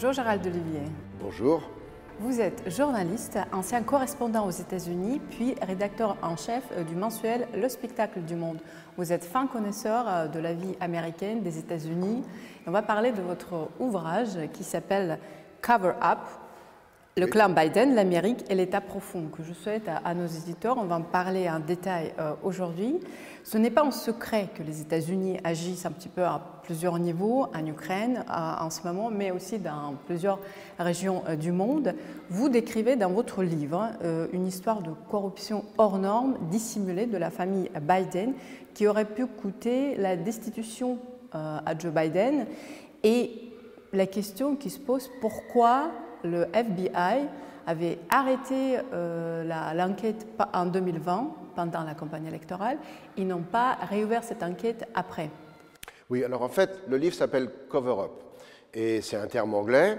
Bonjour Gérald Olivier. Bonjour. Vous êtes journaliste, ancien correspondant aux États-Unis, puis rédacteur en chef du mensuel Le Spectacle du Monde. Vous êtes fin connaisseur euh, de la vie américaine des États-Unis. On va parler de votre ouvrage qui s'appelle Cover Up, le clan Biden, l'Amérique et l'État profond, que je souhaite à, nos éditeurs, on va en parler en détail euh, aujourd'hui. Ce n'est pas en secret que les États-Unis agissent un petit peu à plusieurs niveaux, en Ukraine en ce moment, mais aussi dans plusieurs régions euh, du monde. Vous décrivez dans votre livre euh, une histoire de corruption hors norme, dissimulée de la famille Biden, qui aurait pu coûter la destitution à Joe Biden. Et la question qui se pose, pourquoi le FBI avait arrêté euh, l'enquête en 2020, pendant la campagne électorale. Ils n'ont pas réouvert cette enquête après. Oui, alors en fait, le livre s'appelle Cover Up. Et c'est un terme anglais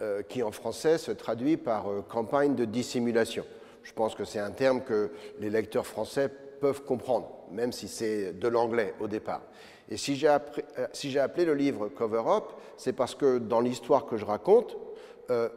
euh, qui en français se traduit par euh, campagne de dissimulation. Je pense que c'est un terme que les lecteurs français peuvent comprendre, même si c'est de l'anglais au départ. Et si j'ai appelé le livre Cover Up, c'est parce que dans l'histoire que je raconte,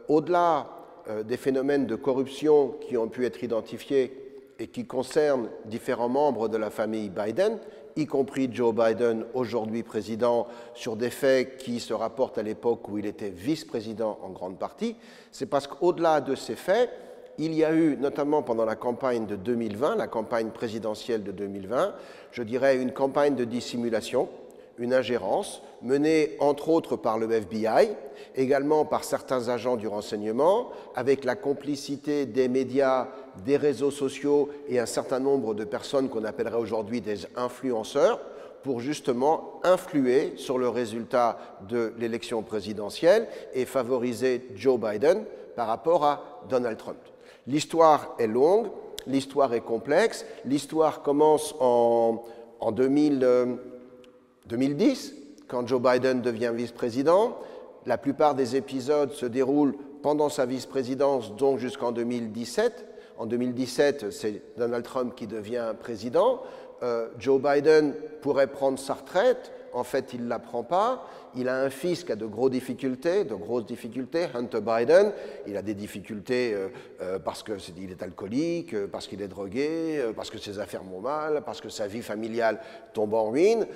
au-delà euh, des phénomènes de corruption qui ont pu être identifiés et qui concernent différents membres de la famille Biden, y compris Joe Biden, aujourd'hui président, sur des faits qui se rapportent à l'époque où il était vice-président en grande partie, c'est parce qu'au-delà de ces faits, il y a eu, notamment pendant la campagne de 2020, la campagne présidentielle de 2020, je dirais une campagne de dissimulation une ingérence menée entre autres par le FBI, également par certains agents du renseignement, avec la complicité des médias, des réseaux sociaux et un certain nombre de personnes qu'on appellerait aujourd'hui des influenceurs, pour justement influer sur le résultat de l'élection présidentielle et favoriser Joe Biden par rapport à Donald Trump. L'histoire est longue, l'histoire est complexe, l'histoire commence en, en 2000. 2010, quand Joe Biden devient vice-président. La plupart des épisodes se déroulent pendant sa vice-présidence, donc jusqu'en 2017. En 2017, c'est Donald Trump qui devient président. Euh, Joe Biden pourrait prendre sa retraite en fait, il ne la prend pas. Il a un fils qui a de grosses difficultés, de grosses Hunter Biden. Il a des difficultés euh, euh, parce qu'il est alcoolique, euh, parce qu'il est drogué, parce que ses affaires vont mal, parce que sa vie familiale tombe en ruine.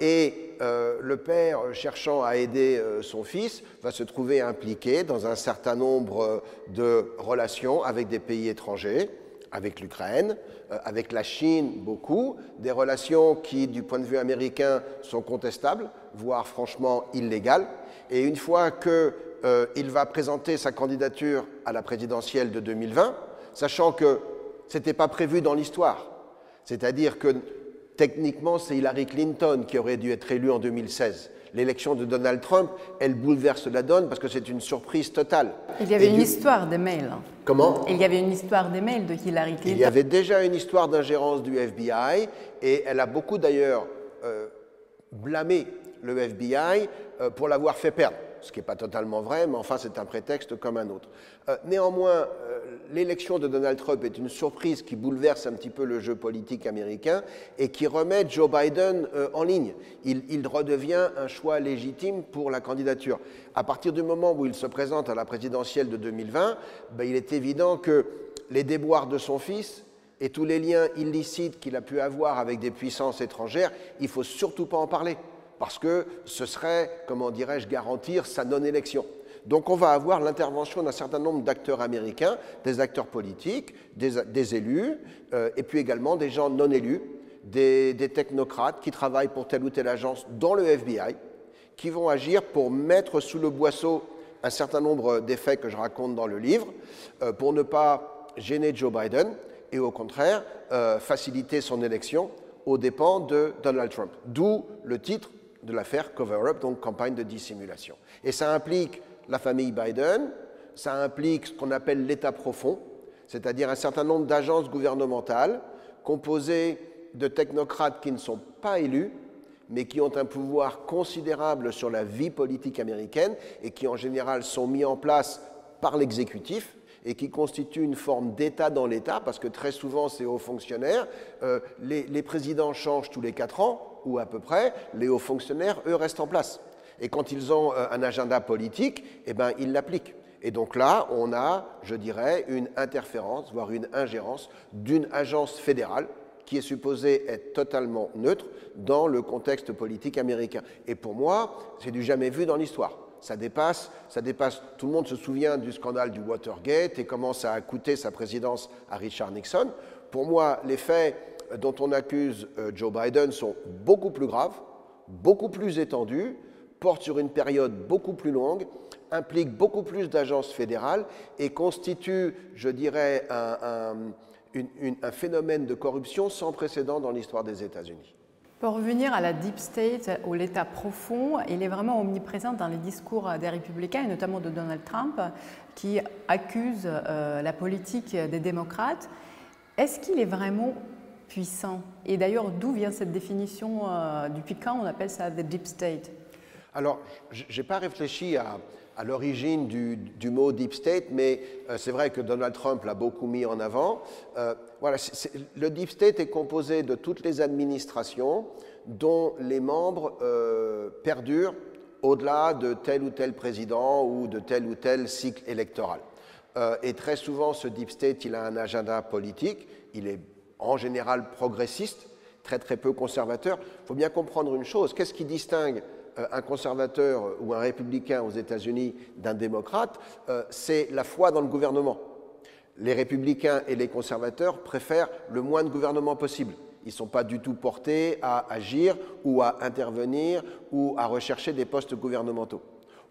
et le père, cherchant à aider son fils, va se trouver impliqué dans un certain nombre de relations avec des pays étrangers avec l'Ukraine, euh, avec la Chine beaucoup, des relations qui, du point de vue américain, sont contestables, voire franchement illégales. Et une fois qu'il euh, va présenter sa candidature à la présidentielle de 2020, sachant que ce n'était pas prévu dans l'histoire, c'est-à-dire que techniquement c'est Hillary Clinton qui aurait dû être élue en 2016 l'élection de Donald Trump, elle bouleverse la donne parce que c'est une surprise totale. Il y avait une histoire des mails. Comment? Il y avait une histoire des mails de Hillary Clinton. Il y avait déjà une histoire d'ingérence du FBI et elle a beaucoup d'ailleurs euh, blâmé le FBI euh, pour l'avoir fait perdre ce qui n'est pas totalement vrai, mais enfin c'est un prétexte comme un autre. Euh, néanmoins, euh, l'élection de Donald Trump est une surprise qui bouleverse un petit peu le jeu politique américain et qui remet Joe Biden euh, en ligne. Il, redevient un choix légitime pour la candidature. À partir du moment où il se présente à la présidentielle de 2020, ben, il est évident que les déboires de son fils et tous les liens illicites qu'il a pu avoir avec des puissances étrangères, il ne faut surtout pas en parler parce que ce serait, comment dirais-je, garantir sa non-élection. Donc on va avoir l'intervention d'un certain nombre d'acteurs américains, des acteurs politiques, des, élus, euh, et puis également des gens non élus, des, technocrates qui travaillent pour telle ou telle agence dans le FBI, qui vont agir pour mettre sous le boisseau un certain nombre d'effets que je raconte dans le livre, euh, pour ne pas gêner Joe Biden et au contraire euh, faciliter son élection aux dépens de Donald Trump. D'où le titre de l'affaire Cover-up, donc campagne de dissimulation. Et ça implique la famille Biden, ça implique ce qu'on appelle l'État profond, c'est-à-dire un certain nombre d'agences gouvernementales composées de technocrates qui ne sont pas élus, mais qui ont un pouvoir considérable sur la vie politique américaine et qui en général sont mis en place par l'exécutif et qui constituent une forme d'État dans l'État, parce que très souvent ces hauts fonctionnaires, euh, les présidents changent tous les quatre ans, ou à peu près, les hauts fonctionnaires, eux, restent en place. Et quand ils ont un agenda politique, eh ben, ils l'appliquent. Et donc là, on a, je dirais, une interférence, voire une ingérence d'une agence fédérale qui est supposée être totalement neutre dans le contexte politique américain. Et pour moi, c'est du jamais vu dans l'histoire. Ça dépasse, ça dépasse. Tout le monde se souvient du scandale du Watergate et comment ça a coûté sa présidence à Richard Nixon. Pour moi, les faits dont on accuse euh, Joe Biden sont beaucoup plus graves, beaucoup plus étendus, portent sur une période beaucoup plus longue implique beaucoup plus d'agences fédérales et constitue, je dirais, un, phénomène de corruption sans précédent dans l'histoire des États-Unis. Pour revenir à la deep state ou l'État profond, il est vraiment omniprésent dans les discours des républicains et notamment de Donald Trump qui accuse euh, la politique des démocrates. Est-ce qu'il est vraiment puissant Et d'ailleurs, d'où vient cette définition euh, Depuis quand on appelle ça the deep state Alors, je n'ai pas réfléchi à, l'origine du, mot deep state, mais euh, c'est vrai que Donald Trump l'a beaucoup mis en avant. Euh, voilà, le deep state est composé de toutes les administrations dont les membres euh, perdurent au-delà de tel ou tel président ou de tel ou tel cycle électoral. et très souvent, ce deep state, il a un agenda politique, il est en général progressiste, très très peu conservateur. Il faut bien comprendre une chose, qu'est-ce qui distingue euh, un conservateur ou un républicain aux États-Unis d'un démocrate, euh, c'est la foi dans le gouvernement. Les républicains et les conservateurs préfèrent le moins de gouvernement possible. Ils ne sont pas du tout portés à agir ou à intervenir ou à rechercher des postes gouvernementaux.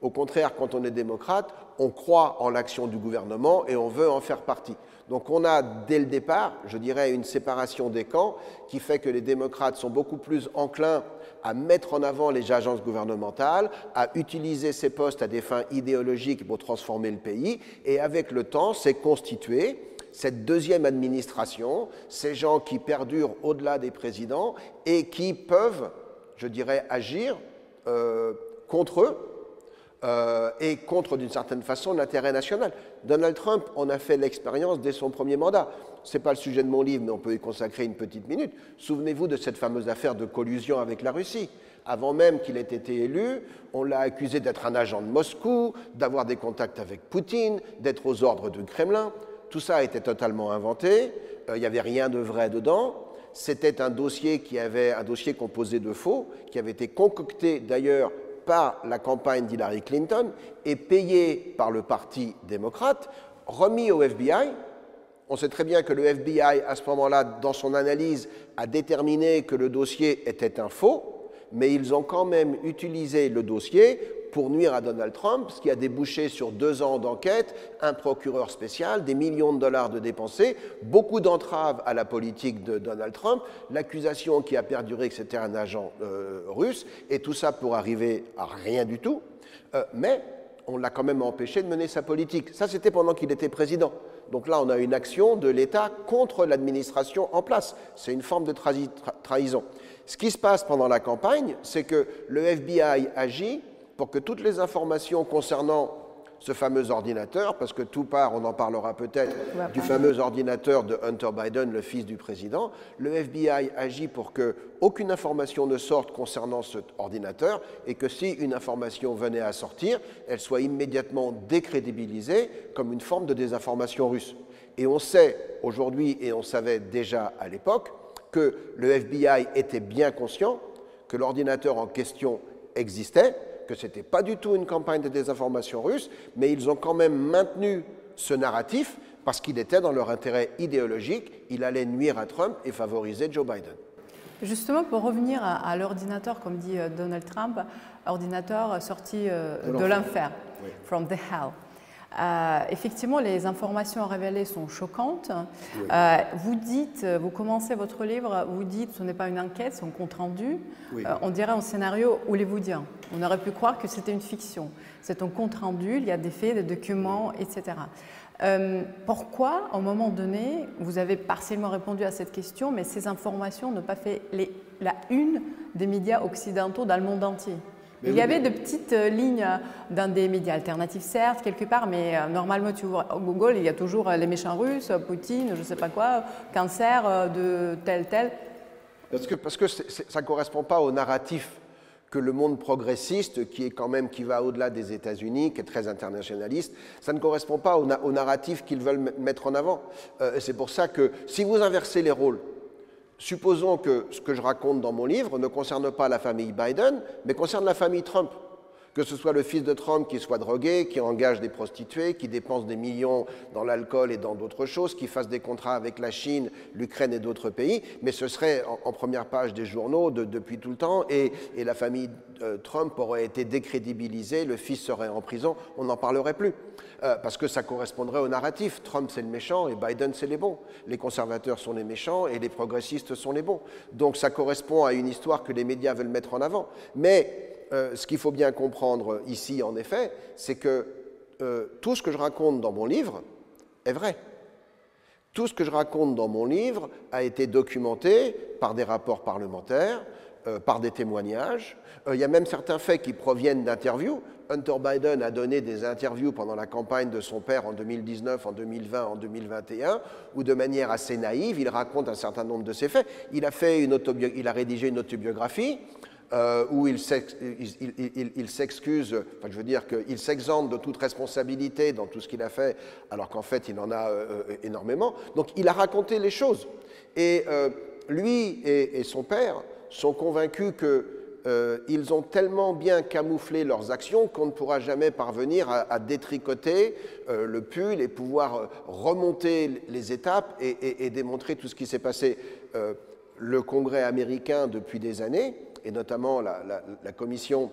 Au contraire, quand on est démocrate, on croit en l'action du gouvernement et on veut en faire partie. Donc on a dès le départ, je dirais, une séparation des camps qui fait que les démocrates sont beaucoup plus enclins à mettre en avant les agences gouvernementales, à utiliser ces postes à des fins idéologiques pour transformer le pays, et avec le temps, c'est constitué cette deuxième administration, ces gens qui perdurent au-delà des présidents et qui peuvent, je dirais, agir euh, contre eux euh, et contre, d'une certaine façon, l'intérêt national. Donald Trump en a fait l'expérience dès son premier mandat. Ce n'est pas le sujet de mon livre, mais on peut y consacrer une petite minute. Souvenez-vous de cette fameuse affaire de collusion avec la Russie. Avant même qu'il ait été élu, on l'a accusé d'être un agent de Moscou, d'avoir des contacts avec Poutine, d'être aux ordres du Kremlin. Tout ça a été totalement inventé. Euh, il n'y avait rien de vrai dedans. C'était un dossier qui avait un dossier composé de faux, qui avait été concocté d'ailleurs par la campagne d'Hillary Clinton et payé par le Parti démocrate, remis au FBI. On sait très bien que le FBI, à ce moment-là, dans son analyse, a déterminé que le dossier était un faux, mais ils ont quand même utilisé le dossier pour nuire à Donald Trump, ce qui a débouché sur deux ans d'enquête, un procureur spécial, des millions de dollars de dépensés, beaucoup d'entraves à la politique de Donald Trump, l'accusation qui a perduré que c'était un agent euh, russe, et tout ça pour arriver à rien du tout. Euh, mais on l'a quand même empêché de mener sa politique. Ça, c'était pendant qu'il était président. Donc là, on a une action de l'État contre l'administration en place. C'est une forme de trahison. Ce qui se passe pendant la campagne, c'est que le FBI agit pour que toutes les informations concernant ce fameux ordinateur, parce que tout part, on en parlera peut-être, du fameux ordinateur de Hunter Biden, le fils du président, le FBI agit pour que aucune information ne sorte concernant cet ordinateur et que si une information venait à sortir, elle soit immédiatement décrédibilisée comme une forme de désinformation russe. Et on sait aujourd'hui, et on savait déjà à l'époque, que le FBI était bien conscient que l'ordinateur en question existait, que ce n'était pas du tout une campagne de désinformation russe, mais ils ont quand même maintenu ce narratif parce qu'il était dans leur intérêt idéologique, il allait nuire à Trump et favoriser Joe Biden. Justement, pour revenir à, l'ordinateur, comme dit euh, Donald Trump, ordinateur sorti euh, de l'enfer, from the hell. Euh, effectivement, les informations révélées sont choquantes. Euh, vous dites, vous commencez votre livre, vous dites ce n'est pas une enquête, c'est un compte rendu. Euh, on dirait un scénario hollywoodien. On aurait pu croire que c'était une fiction. C'est un compte rendu, il y a des faits, des documents, etc. pourquoi, à un moment donné, vous avez partiellement répondu à cette question, mais ces informations n'ont pas fait la une des médias occidentaux dans le monde entier? Il y avait de petites euh, lignes euh, dans des médias alternatifs, certes, quelque part, mais euh, normalement, tu vois, au Google, il y a toujours les méchants russes, Poutine, je ne sais pas quoi, cancer de tel, tel. Parce que, parce que ça ne correspond pas au narratif que le monde progressiste, qui est quand même qui va au-delà des États-Unis, qui est très internationaliste, ça ne correspond pas au, narratif qu'ils veulent mettre en avant. Euh, c'est pour ça que si vous inversez les rôles, supposons que ce que je raconte dans mon livre ne concerne pas la famille Biden, mais concerne la famille Trump que ce soit le fils de Trump qui soit drogué, qui engage des prostituées, qui dépense des millions dans l'alcool et dans d'autres choses, qui fasse des contrats avec la Chine, l'Ukraine et d'autres pays, mais ce serait en, première page des journaux depuis tout le temps, et, la famille euh, Trump aurait été décrédibilisée, le fils serait en prison, on n'en parlerait plus, euh, parce que ça correspondrait au narratif. Trump c'est le méchant et Biden c'est les bons. Les conservateurs sont les méchants et les progressistes sont les bons. Donc ça correspond à une histoire que les médias veulent mettre en avant. Mais euh, ce qu'il faut bien comprendre ici, en effet, c'est que euh, tout ce que je raconte dans mon livre est vrai. Tout ce que je raconte dans mon livre a été documenté par des rapports parlementaires, euh, par des témoignages. il y a même certains faits qui proviennent d'interviews. Hunter Biden a donné des interviews pendant la campagne de son père en 2019, en 2020, en 2021, où de manière assez naïve, il raconte un certain nombre de ces faits. Il a, fait une il a rédigé une autobiographie euh, où il s'excuse, enfin, je veux dire qu'il s'exempte de toute responsabilité dans tout ce qu'il a fait, alors qu'en fait il en a euh, euh, énormément. Donc il a raconté les choses. Et lui et, son père sont convaincus qu'ils ont tellement bien camouflé leurs actions qu'on ne pourra jamais parvenir à, détricoter le pull et pouvoir remonter les étapes et, et démontrer tout ce qui s'est passé. le Congrès américain, depuis des années, et notamment la, commission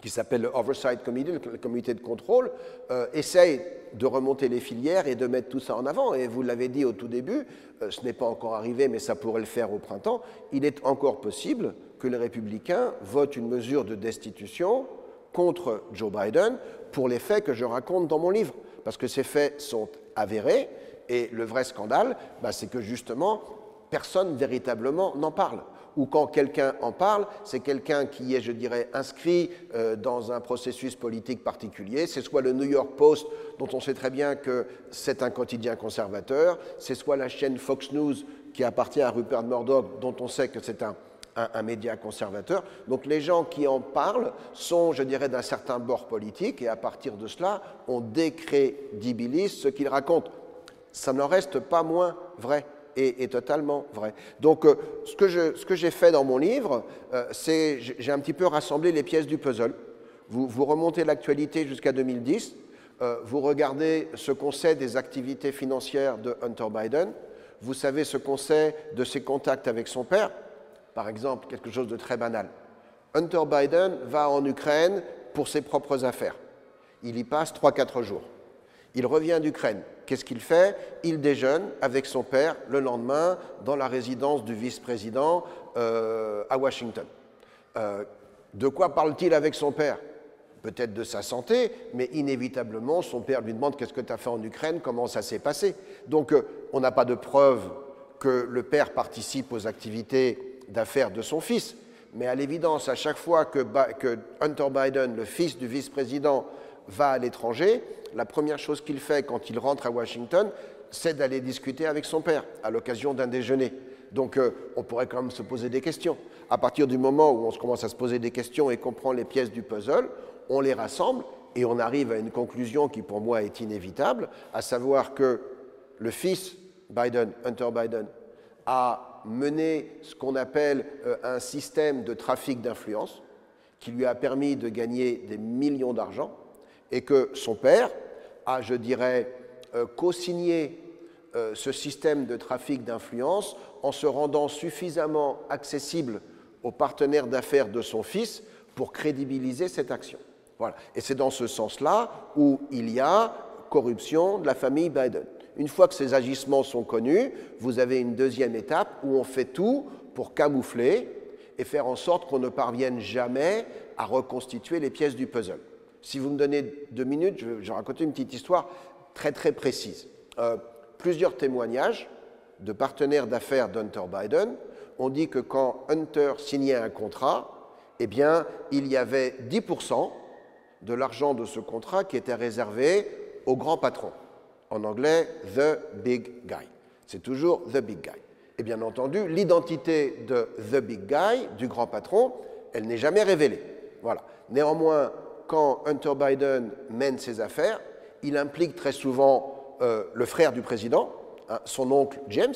qui s'appelle le Oversight Committee, le comité de contrôle, euh, essaye de remonter les filières et de mettre tout ça en avant. Et vous l'avez dit au tout début, euh, ce n'est pas encore arrivé, mais ça pourrait le faire au printemps, il est encore possible que les républicains votent une mesure de destitution contre Joe Biden pour les faits que je raconte dans mon livre. Parce que ces faits sont avérés, et le vrai scandale, bah, c'est que justement, personne véritablement n'en parle ou quand quelqu'un en parle, c'est quelqu'un qui est, je dirais, inscrit euh, dans un processus politique particulier. C'est soit le New York Post, dont on sait très bien que c'est un quotidien conservateur, c'est soit la chaîne Fox News, qui appartient à Rupert Murdoch, dont on sait que c'est un, un, média conservateur. Donc les gens qui en parlent sont, je dirais, d'un certain bord politique, et à partir de cela, on décrédibilise ce qu'ils racontent. Ça n'en reste pas moins vrai est, totalement vrai. Donc, euh, ce que j'ai fait dans mon livre, euh, c'est j'ai un petit peu rassemblé les pièces du puzzle. Vous, remontez l'actualité jusqu'à 2010, euh, vous regardez ce qu'on sait des activités financières de Hunter Biden, vous savez ce qu'on sait de ses contacts avec son père, par exemple, quelque chose de très banal. Hunter Biden va en Ukraine pour ses propres affaires. Il y passe 3-4 jours. Il revient d'Ukraine. Qu'est-ce qu'il fait? Il déjeune avec son père le lendemain dans la résidence du vice-président euh, à Washington. Euh, de quoi parle-t-il avec son père? Peut-être de sa santé, mais inévitablement, son père lui demande qu'est-ce que tu as fait en Ukraine, comment ça s'est passé? Donc, euh, on n'a pas de preuve que le père participe aux activités d'affaires de son fils. Mais à l'évidence, à chaque fois que, que Hunter Biden, le fils du vice-président, va à l'étranger, la première chose qu'il fait quand il rentre à Washington, c'est d'aller discuter avec son père à l'occasion d'un déjeuner. Donc euh, on pourrait quand même se poser des questions. À partir du moment où on commence à se poser des questions et qu'on prend les pièces du puzzle, on les rassemble et on arrive à une conclusion qui pour moi est inévitable, à savoir que le fils Biden, Hunter Biden, a mené ce qu'on appelle euh, un système de trafic d'influence qui lui a permis de gagner des millions d'argent et que son père a, je dirais, euh, co-signé euh, ce système de trafic d'influence en se rendant suffisamment accessible aux partenaires d'affaires de son fils pour crédibiliser cette action. Voilà. Et c'est dans ce sens-là où il y a corruption de la famille Biden. Une fois que ces agissements sont connus, vous avez une deuxième étape où on fait tout pour camoufler et faire en sorte qu'on ne parvienne jamais à reconstituer les pièces du puzzle. Si vous me donnez deux minutes, je vais, raconter une petite histoire très très précise. Euh, plusieurs témoignages de partenaires d'affaires d'Hunter Biden ont dit que quand Hunter signait un contrat, eh bien, il y avait 10% de l'argent de ce contrat qui était réservé au grand patron. En anglais, the big guy. C'est toujours the big guy. Et bien entendu, l'identité de the big guy, du grand patron, elle n'est jamais révélée. Voilà. Néanmoins, quand Hunter Biden mène ses affaires, il implique très souvent euh, le frère du président, hein, son oncle James,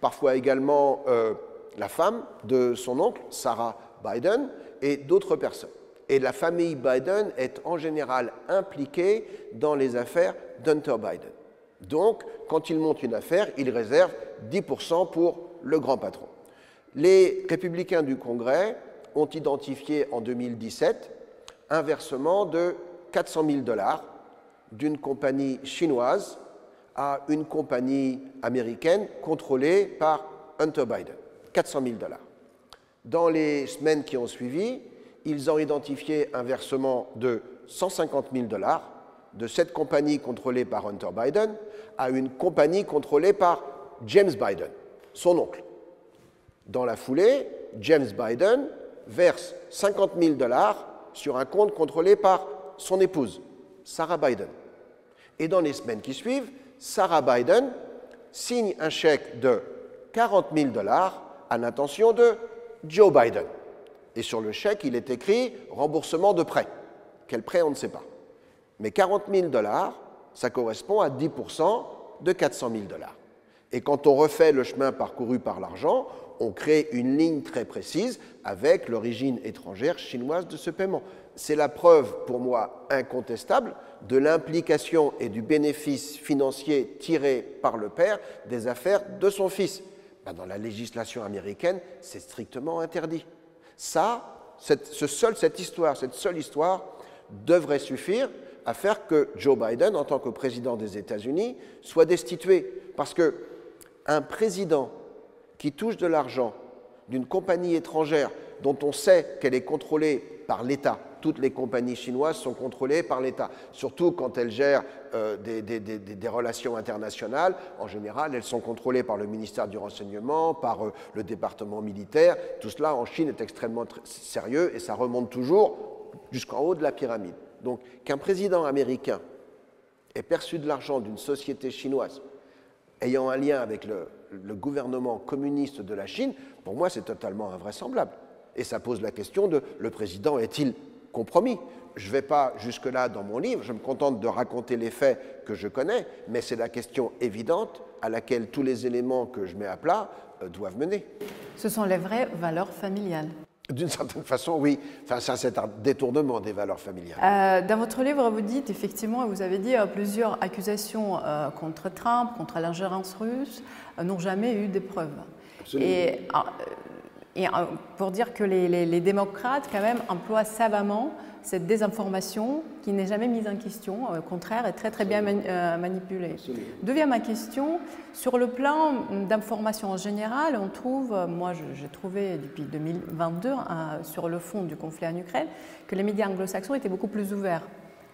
parfois également euh, la femme de son oncle, Sarah Biden, et d'autres personnes. Et la famille Biden est en général impliquée dans les affaires d'Hunter Biden. Donc, quand il monte une affaire, il réserve 10% pour le grand patron. Les républicains du Congrès ont identifié en 2017 un versement de 400 000 dollars d'une compagnie chinoise à une compagnie américaine contrôlée par Hunter Biden. 400 000 dollars. Dans les semaines qui ont suivi, ils ont identifié un versement de 150 000 dollars de cette compagnie contrôlée par Hunter Biden à une compagnie contrôlée par James Biden, son oncle. Dans la foulée, James Biden verse 50 000 dollars sur un compte contrôlé par son épouse, Sarah Biden. Et dans les semaines qui suivent, Sarah Biden signe un chèque de 40 000 dollars à l'intention de Joe Biden. Et sur le chèque, il est écrit remboursement de prêt. Quel prêt, on ne sait pas. Mais 40 000 dollars, ça correspond à 10 de 400 000 dollars. Et quand on refait le chemin parcouru par l'argent, on crée une ligne très précise avec l'origine étrangère chinoise de ce paiement. C'est la preuve, pour moi, incontestable de l'implication et du bénéfice financier tiré par le père des affaires de son fils. Ben, dans la législation américaine, c'est strictement interdit. Ça, cette, ce seul, cette histoire, cette seule histoire devrait suffire à faire que Joe Biden, en tant que président des États-Unis, soit destitué. Parce que un président qui touche de l'argent d'une compagnie étrangère dont on sait qu'elle est contrôlée par l'État, toutes les compagnies chinoises sont contrôlées par l'État, surtout quand elles gèrent euh, des, relations internationales. En général, elles sont contrôlées par le ministère du Renseignement, par euh, le département militaire. Tout cela en Chine est extrêmement sérieux et ça remonte toujours jusqu'en haut de la pyramide. Donc qu'un président américain ait perçu de l'argent d'une société chinoise ayant un lien avec le, gouvernement communiste de la Chine, pour moi c'est totalement invraisemblable. Et ça pose la question de le président est-il compromis? Je ne vais pas jusque-là dans mon livre, je me contente de raconter les faits que je connais, mais c'est la question évidente à laquelle tous les éléments que je mets à plat euh, doivent mener. Ce sont les vraies valeurs familiales. D'une certaine façon, oui. Enfin, ça, c'est un détournement des valeurs familiales. Euh, dans votre livre, vous dites effectivement, vous avez dit, euh, plusieurs accusations euh, contre Trump, contre l'ingérence russe, n'ont jamais eu de preuves. Et, et, pour dire que les, les, démocrates, quand même, emploient savamment cette désinformation qui n'est jamais mise en question, au contraire, est très très bien euh, manipulée. Deuxième ma question, sur le plan d'information en général, on trouve, moi j'ai trouvé depuis 2022, sur le fond du conflit en Ukraine, que les médias anglo-saxons étaient beaucoup plus ouverts.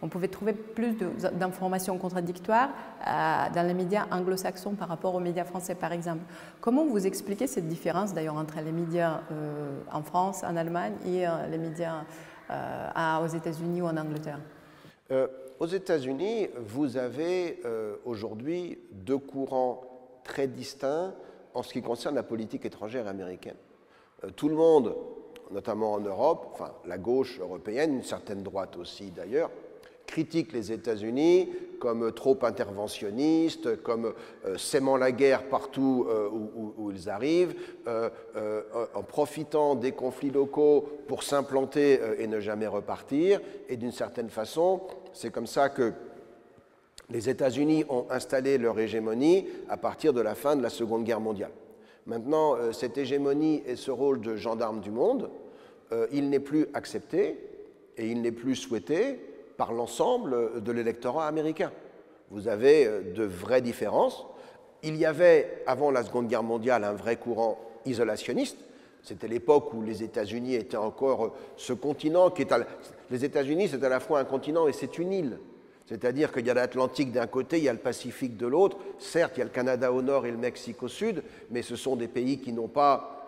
On pouvait trouver plus d'informations contradictoires euh, dans les médias anglo-saxons par rapport aux médias français, par exemple. Comment vous expliquez cette différence, d'ailleurs, entre les médias euh, en France, en Allemagne et les médias euh, aux États-Unis ou en Angleterre? Euh, Aux États-Unis, vous avez euh, aujourd'hui deux courants très distincts en ce qui concerne la politique étrangère américaine. tout le monde, notamment en Europe, enfin la gauche européenne, une certaine droite aussi d'ailleurs, critique les États-Unis comme trop interventionnistes, comme euh, s'aimant la guerre partout euh, où, ils arrivent, euh, en profitant des conflits locaux pour s'implanter et ne jamais repartir. Et d'une certaine façon, c'est comme ça que les États-Unis ont installé leur hégémonie à partir de la fin de la Seconde Guerre mondiale. Maintenant, cette hégémonie et ce rôle de gendarme du monde, il n'est plus accepté et il n'est plus souhaité par l'ensemble de l'électorat américain. Vous avez euh, de vraies différences. Il y avait, avant la Seconde Guerre mondiale, un vrai courant isolationniste. C'était l'époque où les États-Unis étaient encore euh, ce continent qui est... Les États-Unis, c'est à la fois un continent et c'est une île. C'est-à-dire qu'il y a l'Atlantique d'un côté, il y a le Pacifique de l'autre. Certes, il y a le Canada au nord et le Mexique au sud, mais ce sont des pays qui n'ont pas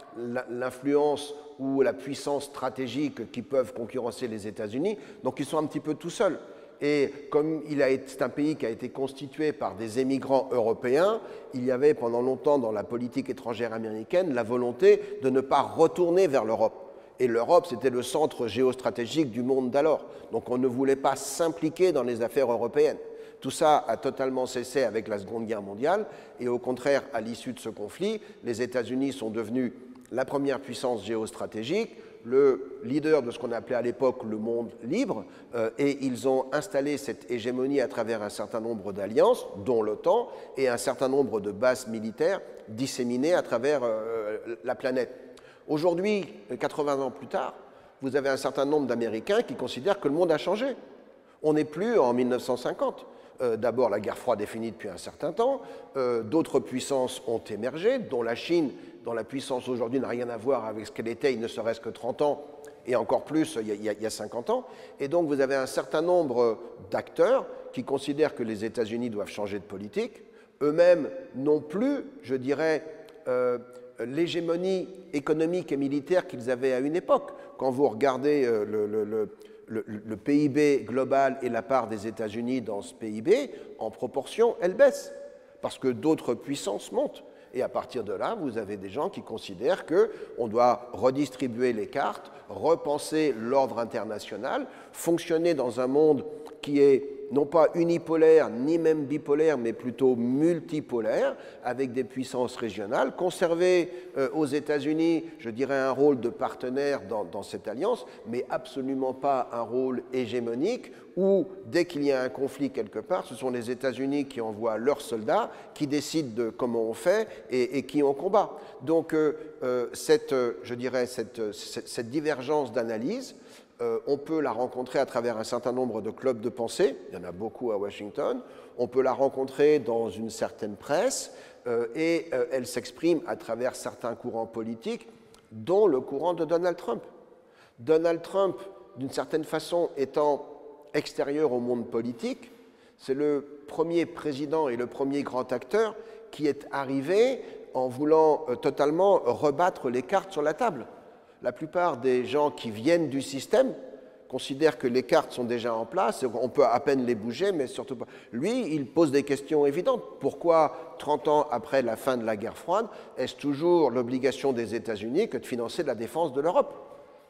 l'influence ou la puissance stratégique qui peuvent concurrencer les États-Unis. Donc ils sont un petit peu tout seuls. Et comme c'est un pays qui a été constitué par des émigrants européens, il y avait pendant longtemps dans la politique étrangère américaine la volonté de ne pas retourner vers l'Europe Et l'Europe, c'était le centre géostratégique du monde d'alors. Donc on ne voulait pas s'impliquer dans les affaires européennes. Tout ça a totalement cessé avec la Seconde Guerre mondiale. Et au contraire, à l'issue de ce conflit, les États-Unis sont devenus la première puissance géostratégique, le leader de ce qu'on appelait à l'époque le monde libre, euh, et ils ont installé cette hégémonie à travers un certain nombre d'alliances, dont l'OTAN, et un certain nombre de bases militaires disséminées à travers euh, la planète. Aujourd'hui, 80 ans plus tard, vous avez un certain nombre d'Américains qui considèrent que le monde a changé. On n'est plus en 1950. Euh, d'abord, la guerre froide est finie depuis un certain temps. D'autres puissances ont émergé, dont la Chine dont la puissance aujourd'hui n'a rien à voir avec ce qu'elle était il ne serait-ce que 30 ans, et encore plus il y, a, 50 ans. Et donc vous avez un certain nombre d'acteurs qui considèrent que les États-Unis doivent changer de politique. Eux-mêmes n'ont plus, je dirais, euh, l'hégémonie économique et militaire qu'ils avaient à une époque. Quand vous regardez euh, le, le, PIB global et la part des États-Unis dans ce PIB, en proportion, elle baisse, parce que d'autres puissances montent. Et à partir de là, vous avez des gens qui considèrent qu'on doit redistribuer les cartes, repenser l'ordre international, fonctionner dans un monde qui est non pas unipolaire ni même bipolaire, mais plutôt multipolaire, avec des puissances régionales, conserver euh, aux États-Unis, je dirais, un rôle de partenaire dans, cette alliance, mais absolument pas un rôle hégémonique où, dès qu'il y a un conflit quelque part, ce sont les États-Unis qui envoient leurs soldats, qui décident de comment on fait et, qui on combat. Donc, euh, euh, cette, je dirais, cette, cette divergence d'analyse, euh, on peut la rencontrer à travers un certain nombre de clubs de pensée, il y en a beaucoup à Washington, on peut la rencontrer dans une certaine presse, euh, et euh, elle s'exprime à travers certains courants politiques, dont le courant de Donald Trump. Donald Trump, d'une certaine façon, étant extérieur au monde politique, c'est le premier président et le premier grand acteur qui est arrivé en voulant totalement rebattre les cartes sur la table la plupart des gens qui viennent du système considèrent que les cartes sont déjà en place, on peut à peine les bouger, mais surtout pas. Lui, il pose des questions évidentes. Pourquoi, 30 ans après la fin de la guerre froide, est-ce toujours l'obligation des États-Unis que de financer la défense de l'Europe?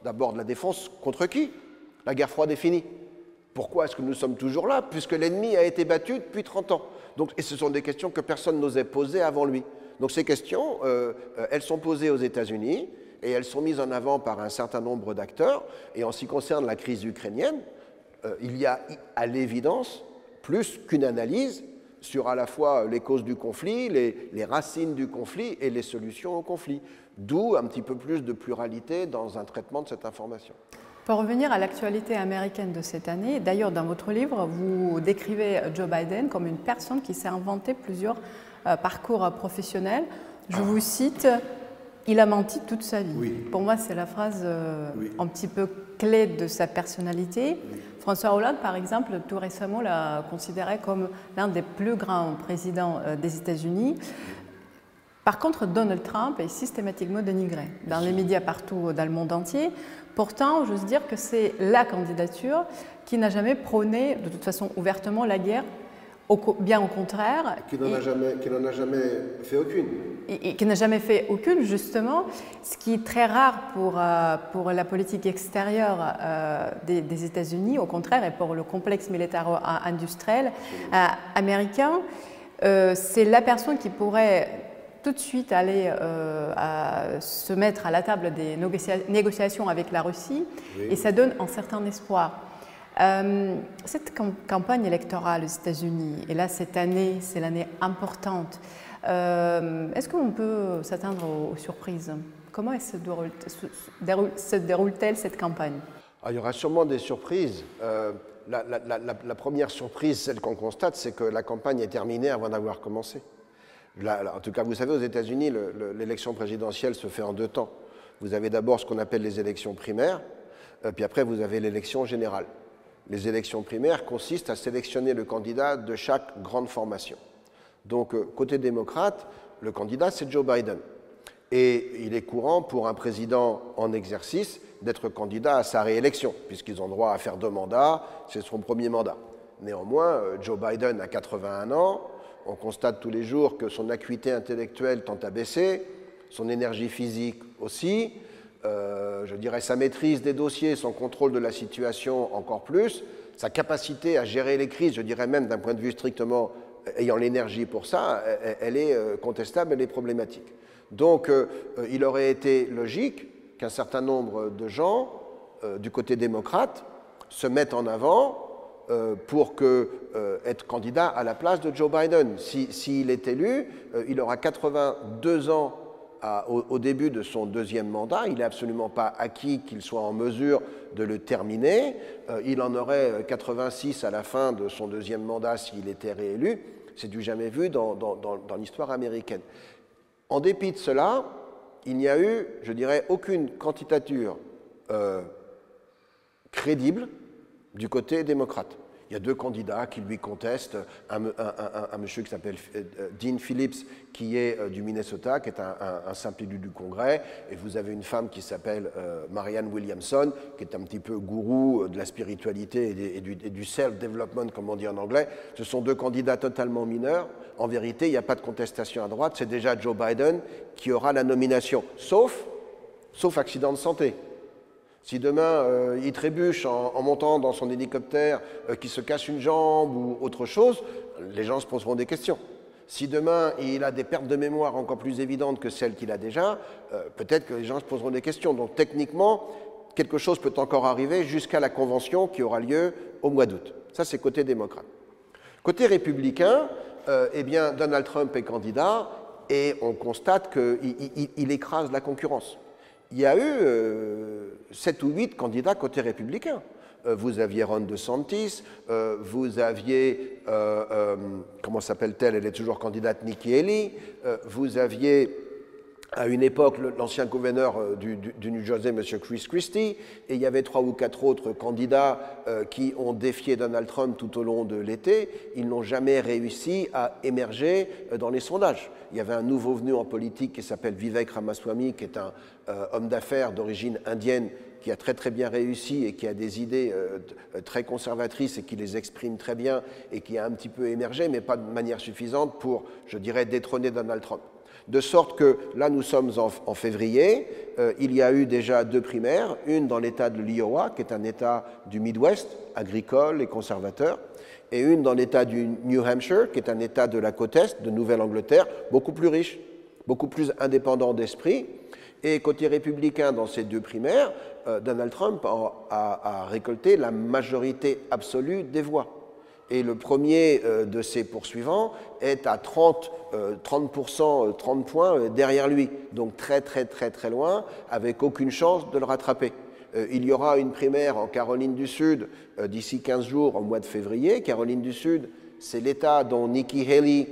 D'abord, de la défense contre qui? La guerre froide est finie. Pourquoi est-ce que nous sommes toujours là Puisque l'ennemi a été battu depuis 30 ans? Donc, et ce sont des questions que personne n'osait poser avant lui. Donc ces questions, euh, euh, elles sont posées aux États-Unis et elles sont mises en avant par un certain nombre d'acteurs. Et en ce qui concerne la crise ukrainienne, euh, il y a à l'évidence plus qu'une analyse sur à la fois les causes du conflit, les, les, racines du conflit et les solutions au conflit. D'où un petit peu plus de pluralité dans un traitement de cette information. Pour revenir à l'actualité américaine de cette année, d'ailleurs dans votre livre, vous décrivez Joe Biden comme une personne qui s'est inventé plusieurs euh, parcours professionnels. Je vous cite il a menti toute sa vie. Pour moi, c'est la phrase euh, un petit peu clé de sa personnalité. François Hollande, par exemple, tout récemment l'a considéré comme l'un des plus grands présidents euh, des États-Unis. Par contre, Donald Trump est systématiquement dénigré dans les médias partout dans le monde entier. Pourtant, j'ose dire que c'est la candidature qui n'a jamais prôné, de toute façon ouvertement, la guerre bien au contraire. Qui n'en a, jamais, a jamais fait aucune. Et, qui n'a jamais fait aucune, justement, ce qui est très rare pour, euh, pour la politique extérieure euh, des, États-Unis, au contraire, et pour le complexe militaro-industriel euh, américain. c'est la personne qui pourrait tout de suite aller à se mettre à la table des négociations avec la Russie, et ça donne un certain espoir. Euh, cette campagne électorale aux États-Unis, et là cette année, c'est l'année importante, euh, est-ce qu'on peut s'attendre aux, surprises? Comment se déroule-t-elle cette campagne? Ah, Il y aura sûrement des surprises. Euh, la, première surprise, celle qu'on constate, c'est que la campagne est terminée avant d'avoir commencé. en tout cas, vous savez, aux États-Unis, l'élection présidentielle se fait en deux temps. Vous avez d'abord ce qu'on appelle les élections primaires, puis après vous avez l'élection générale. Les élections primaires consistent à sélectionner le candidat de chaque grande formation. Donc, euh, côté démocrate, le candidat, c'est Joe Biden. Et il est courant pour un président en exercice d'être candidat à sa réélection, puisqu'ils ont droit à faire deux mandats, c'est son premier mandat. Néanmoins, euh, Joe Biden a 81 ans, on constate tous les jours que son acuité intellectuelle tend à baisser, son énergie physique aussi, je dirais, sa maîtrise des dossiers, son contrôle de la situation encore plus, sa capacité à gérer les crises, je dirais même d'un point de vue strictement ayant l'énergie pour ça, elle est contestable, elle est problématique. Donc il aurait été logique qu'un certain nombre de gens du côté démocrate se mettent en avant euh, pour que, euh, être candidat à la place de Joe Biden. S'il est élu, euh, il aura 82 ans au, début de son deuxième mandat. Il n'est absolument pas acquis qu'il soit en mesure de le terminer. il en aurait 86 à la fin de son deuxième mandat s'il était réélu. C'est du jamais vu dans, dans l'histoire américaine. En dépit de cela, il n'y a eu, je dirais, aucune candidature crédible du côté démocrate. Il y a deux candidats qui lui contestent, un, monsieur qui s'appelle euh, Dean Phillips, qui est euh, du Minnesota, qui est un, simple élu du Congrès, et vous avez une femme qui s'appelle euh, Marianne Williamson, qui est un petit peu gourou de la spiritualité et, du, self-development, comme on dit en anglais. Ce sont deux candidats totalement mineurs. En vérité, il n'y a pas de contestation à droite, c'est déjà Joe Biden qui aura la nomination, sauf, sauf accident de santé. Si demain euh, il trébuche en, montant dans son hélicoptère, euh, qui se casse une jambe ou autre chose, les gens se poseront des questions. Si demain il a des pertes de mémoire encore plus évidentes que celles qu'il a déjà, euh, peut-être que les gens se poseront des questions. Donc techniquement, quelque chose peut encore arriver jusqu'à la convention qui aura lieu au mois d'août. Ça, c'est côté démocrate. Côté républicain, eh bien, Donald Trump est candidat et on constate qu'il écrase la concurrence il y a eu euh, sept ou huit candidats côté républicain. Euh, vous aviez Ron DeSantis, euh, vous aviez, comment s'appelle-t-elle Elle est toujours candidate Nikki Haley. vous aviez à une époque l'ancien gouverneur du, New Jersey, M. Chris Christie, et il y avait trois ou quatre autres candidats qui ont défié Donald Trump tout au long de l'été. Ils n'ont jamais réussi à émerger dans les sondages. Il y avait un nouveau venu en politique qui s'appelle Vivek Ramaswamy, qui est un, euh, homme d'affaires d'origine indienne qui a très très bien réussi et qui a des idées euh, très conservatrices et qui les exprime très bien et qui a un petit peu émergé, mais pas de manière suffisante pour, je dirais, détrôner Donald Trump. De sorte que là, nous sommes en, février, euh, il y a eu déjà deux primaires, une dans l'État de l'Iowa, qui est un État du Midwest, agricole et conservateur, et une dans l'État du New Hampshire, qui est un État de la côte Est, de Nouvelle-Angleterre, beaucoup plus riche, beaucoup plus indépendant d'esprit, et côté républicain, dans ces deux primaires, euh, Donald Trump a, récolté la majorité absolue des voix. Et le premier euh, de ses poursuivants est à 30, 30%, 30 points derrière lui. Donc très très très très loin, avec aucune chance de le rattraper. Euh, il y aura une primaire en Caroline du Sud d'ici 15 jours, au mois de février. Caroline du Sud, c'est l'État dont Nikki Haley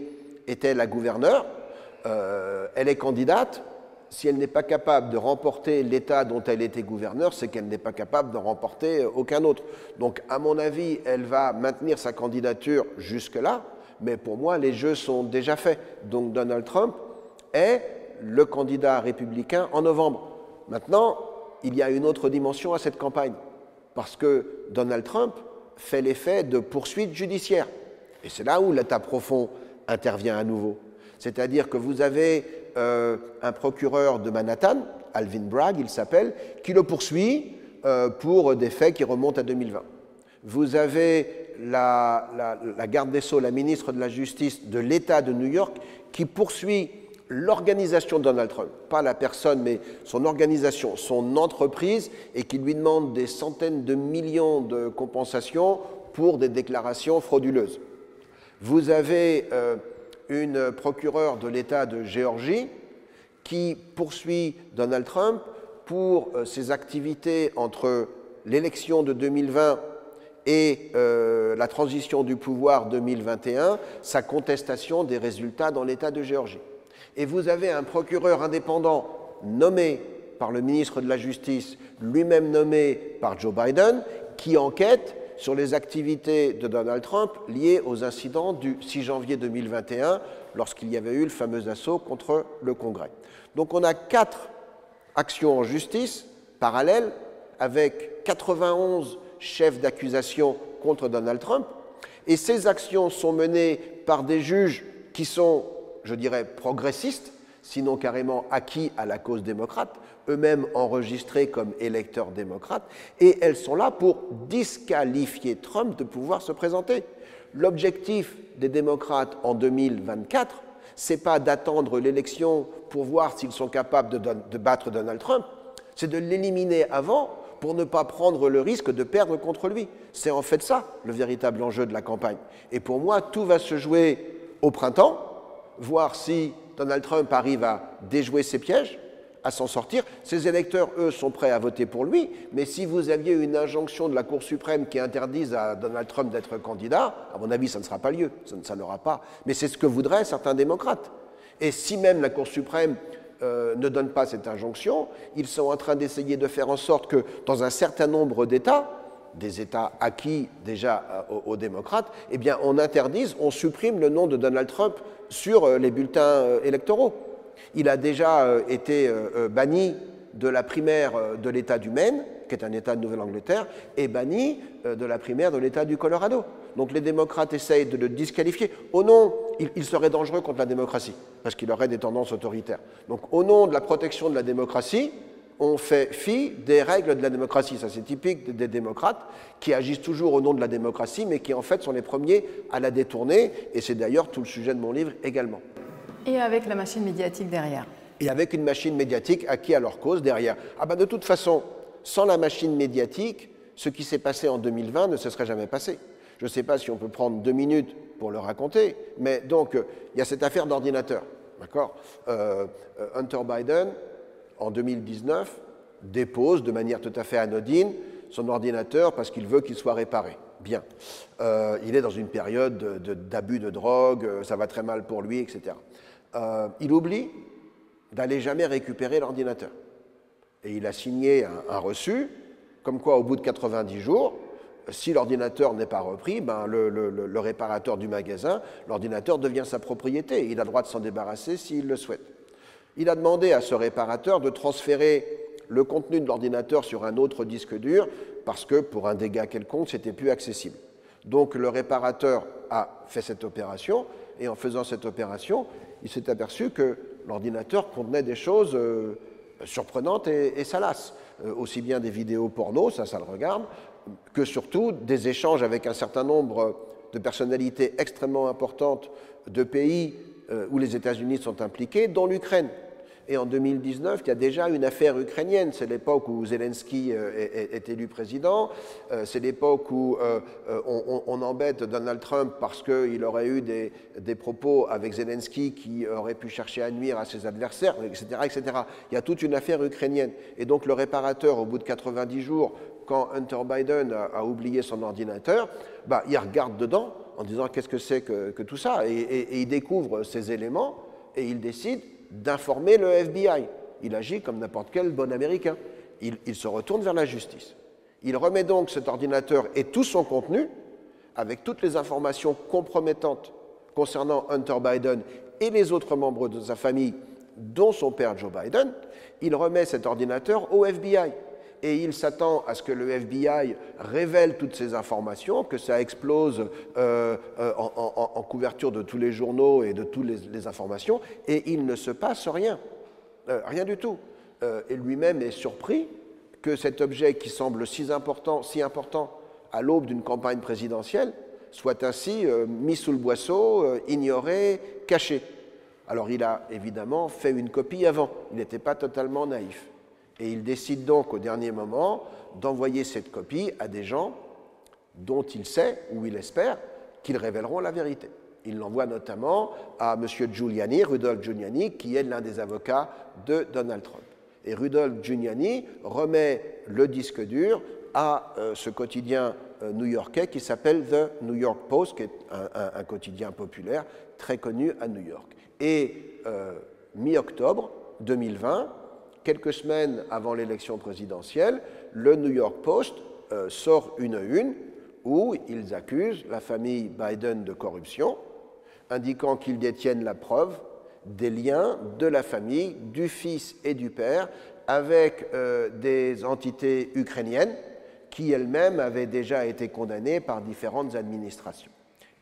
était la gouverneure. elle est candidate, si elle n'est pas capable de remporter l'État dont elle était gouverneur, c'est qu'elle n'est pas capable de remporter aucun autre. Donc, à mon avis, elle va maintenir sa candidature jusque-là, mais pour moi, les jeux sont déjà faits. Donc, Donald Trump est le candidat républicain en novembre. Maintenant, il y a une autre dimension à cette campagne, parce que Donald Trump fait l'effet de poursuites judiciaires. Et c'est là où l'État profond intervient à nouveau. C'est-à-dire que vous avez euh, un procureur de Manhattan, Alvin Bragg, il s'appelle, qui le poursuit euh, pour des faits qui remontent à 2020. Vous avez la, garde des Sceaux, la ministre de la Justice de l'État de New York, qui poursuit l'organisation de Donald Trump, pas la personne, mais son organisation, son entreprise, et qui lui demande des centaines de millions de compensations pour des déclarations frauduleuses. Vous avez euh, une procureure de l'État de Géorgie qui poursuit Donald Trump pour euh, ses activités entre l'élection de 2020 et euh, la transition du pouvoir 2021, sa contestation des résultats dans l'État de Géorgie. Et vous avez un procureur indépendant nommé par le ministre de la Justice, lui-même nommé par Joe Biden, qui enquête sur les activités de Donald Trump liées aux incidents du 6 janvier 2021, lorsqu'il y avait eu le fameux assaut contre le Congrès. Donc on a quatre actions en justice parallèles avec 91 chefs d'accusation contre Donald Trump, et ces actions sont menées par des juges qui sont, je dirais, progressistes, sinon carrément acquis à la cause démocrate, eux-mêmes enregistrés comme électeurs démocrates, et elles sont là pour disqualifier Trump de pouvoir se présenter. L'objectif des démocrates en 2024, c'est pas d'attendre l'élection pour voir s'ils sont capables de, de, battre Donald Trump, c'est de l'éliminer avant pour ne pas prendre le risque de perdre contre lui. C'est en fait ça le véritable enjeu de la campagne. Et pour moi, tout va se jouer au printemps, voir si Donald Trump arrive à déjouer ses pièges, à s'en sortir. Ses électeurs, eux, sont prêts à voter pour lui, mais si vous aviez une injonction de la Cour suprême qui interdise à Donald Trump d'être candidat, à mon avis, ça ne sera pas lieu, ça, n'aura pas. Mais c'est ce que voudraient certains démocrates. Et si même la Cour suprême euh, ne donne pas cette injonction, ils sont en train d'essayer de faire en sorte que dans un certain nombre d'États, des États acquis déjà euh, aux, démocrates, eh bien, on interdise, on supprime le nom de Donald Trump sur euh, les bulletins électoraux. Il a déjà euh, été euh, euh, banni de la primaire de l'État du Maine, qui est un État de Nouvelle-Angleterre, et banni de la primaire de l'État du Colorado. Donc les démocrates essayent de le disqualifier. Au nom, il, serait dangereux contre la démocratie, parce qu'il aurait des tendances autoritaires. Donc au nom de la protection de la démocratie, on fait fi des règles de la démocratie. Ça, c'est typique des démocrates qui agissent toujours au nom de la démocratie, mais qui en fait sont les premiers à la détourner. Et c'est d'ailleurs tout le sujet de mon livre également. Et avec la machine médiatique derrière. Et avec une machine médiatique acquis à leur cause derrière. Ah ben de toute façon, sans la machine médiatique, ce qui s'est passé en 2020 ne se serait jamais passé. Je ne sais pas si on peut prendre deux minutes pour le raconter, mais donc il y a cette affaire d'ordinateur. D'accord? Euh, euh, Hunter Biden, en 2019, dépose de manière tout à fait anodine son ordinateur parce qu'il veut qu'il soit réparé. Bien. Euh, il est dans une période d'abus de, de, drogue, ça va très mal pour lui, etc. Euh, il oublie d'aller jamais récupérer l'ordinateur. Et il a signé un, reçu, comme quoi au bout de 90 jours, si l'ordinateur n'est pas repris, ben le, réparateur du magasin, l'ordinateur devient sa propriété. Il a le droit de s'en débarrasser s'il le souhaite. Il a demandé à ce réparateur de transférer le contenu de l'ordinateur sur un autre disque dur parce que pour un dégât quelconque, c'était plus accessible. Donc le réparateur a fait cette opération et en faisant cette opération, il s'est aperçu que l'ordinateur contenait des choses euh, surprenantes et, salaces, euh, aussi bien des vidéos porno, ça, ça le regarde, que surtout des échanges avec un certain nombre de personnalités extrêmement importantes de pays euh, où les États-Unis sont impliqués, dont l'Ukraine. Et en 2019, il y a déjà une affaire ukrainienne. C'est l'époque où Zelensky euh, est, élu président. Euh, c'est l'époque où euh, on, embête Donald Trump parce qu'il aurait eu des, propos avec Zelensky qui auraient pu chercher à nuire à ses adversaires, etc., etc. Il y a toute une affaire ukrainienne. Et donc le réparateur, au bout de 90 jours, quand Hunter Biden a, oublié son ordinateur, bah, il regarde dedans en disant qu'est-ce que c'est que, que, tout ça? Et, et il découvre ces éléments et il décide d'informer le FBI. Il agit comme n'importe quel bon Américain. Il, se retourne vers la justice. Il remet donc cet ordinateur et tout son contenu, avec toutes les informations compromettantes concernant Hunter Biden et les autres membres de sa famille, dont son père Joe Biden, il remet cet ordinateur au FBI. Et il s'attend à ce que le FBI révèle toutes ces informations, que ça explose euh, euh, en, couverture de tous les journaux et de toutes les, informations, et il ne se passe rien. Euh, rien du tout. et lui-même est surpris que cet objet qui semble si important, si important à l'aube d'une campagne présidentielle soit ainsi mis sous le boisseau, ignoré, caché. Alors il a évidemment fait une copie avant, il n'était pas totalement naïf. Et il décide donc au dernier moment d'envoyer cette copie à des gens dont il sait ou il espère qu'ils révéleront la vérité. Il l'envoie notamment à M. Giuliani, Rudolph Giuliani, qui est l'un des avocats de Donald Trump. Et Rudolph Giuliani remet le disque dur à euh, ce quotidien euh, new-yorkais qui s'appelle The New York Post, qui est un, quotidien populaire très connu à New York. Et euh, mi-octobre 2020, quelques semaines avant l'élection présidentielle, le New York Post euh, sort une une où ils accusent la famille Biden de corruption, indiquant qu'ils détiennent la preuve des liens de la famille, du fils et du père, avec euh, des entités ukrainiennes qui elles-mêmes avaient déjà été condamnées par différentes administrations.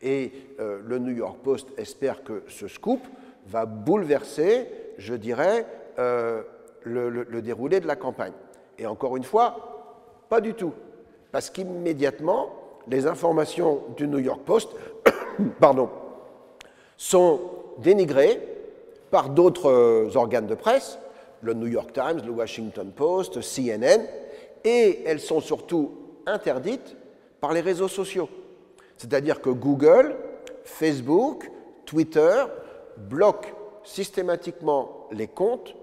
Et euh, le New York Post espère que ce scoop va bouleverser je dirais, le, déroulé de la campagne. Et encore une fois, pas du tout. Parce qu'immédiatement, les informations du New York Post pardon, sont dénigrées par d'autres euh, organes de presse, le New York Times, le Washington Post, CNN, et elles sont surtout interdites par les réseaux sociaux. C'est-à-dire que Google, Facebook, Twitter bloquent systématiquement les comptes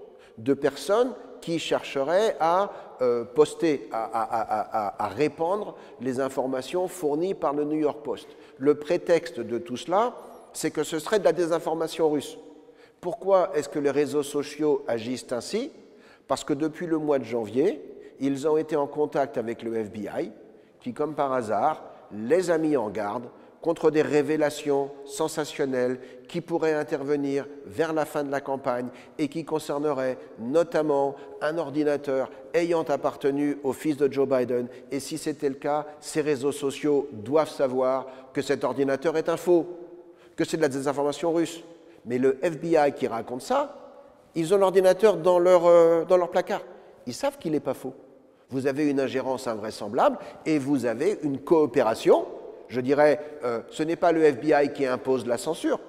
de personnes qui chercheraient à euh, poster, à, répandre les informations fournies par le New York Post. Le prétexte de tout cela, c'est que ce serait de la désinformation russe. Pourquoi est-ce que les réseaux sociaux agissent ainsi? Parce que depuis le mois de janvier, ils ont été en contact avec le FBI, qui, comme par hasard, les a mis en garde contre des révélations sensationnelles qui pourraient intervenir vers la fin de la campagne et qui concerneraient notamment un ordinateur ayant appartenu au fils de Joe Biden. Et si c'était le cas, ces réseaux sociaux doivent savoir que cet ordinateur est un faux, que c'est de la désinformation russe. Mais le FBI qui raconte ça, ils ont l'ordinateur dans leur, euh, placard. Ils savent qu'il n'est pas faux. Vous avez une ingérence invraisemblable et vous avez une coopération je dirais, euh, ce n'est pas le FBI qui impose la censure.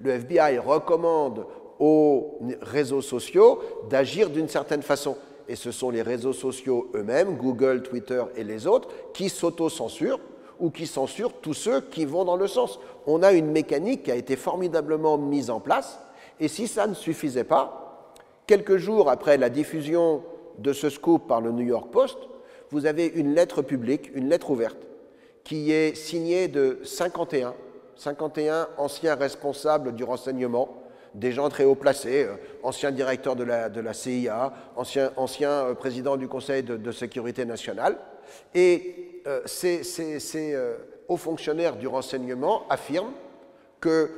Le FBI recommande aux réseaux sociaux d'agir d'une certaine façon. Et ce sont les réseaux sociaux eux-mêmes, Google, Twitter et les autres, qui s'auto-censurent ou qui censurent tous ceux qui vont dans le sens. On a une mécanique qui a été formidablement mise en place. Et si ça ne suffisait pas, quelques jours après la diffusion de ce scoop par le New York Post, vous avez une lettre publique, une lettre ouverte, qui est signé de 51, 51 anciens responsables du renseignement, des gens très haut placés, euh, anciens directeurs de la, CIA, anciens, anciens euh, présidents du Conseil de, sécurité nationale. Et euh, ces, ces, hauts fonctionnaires du renseignement affirment que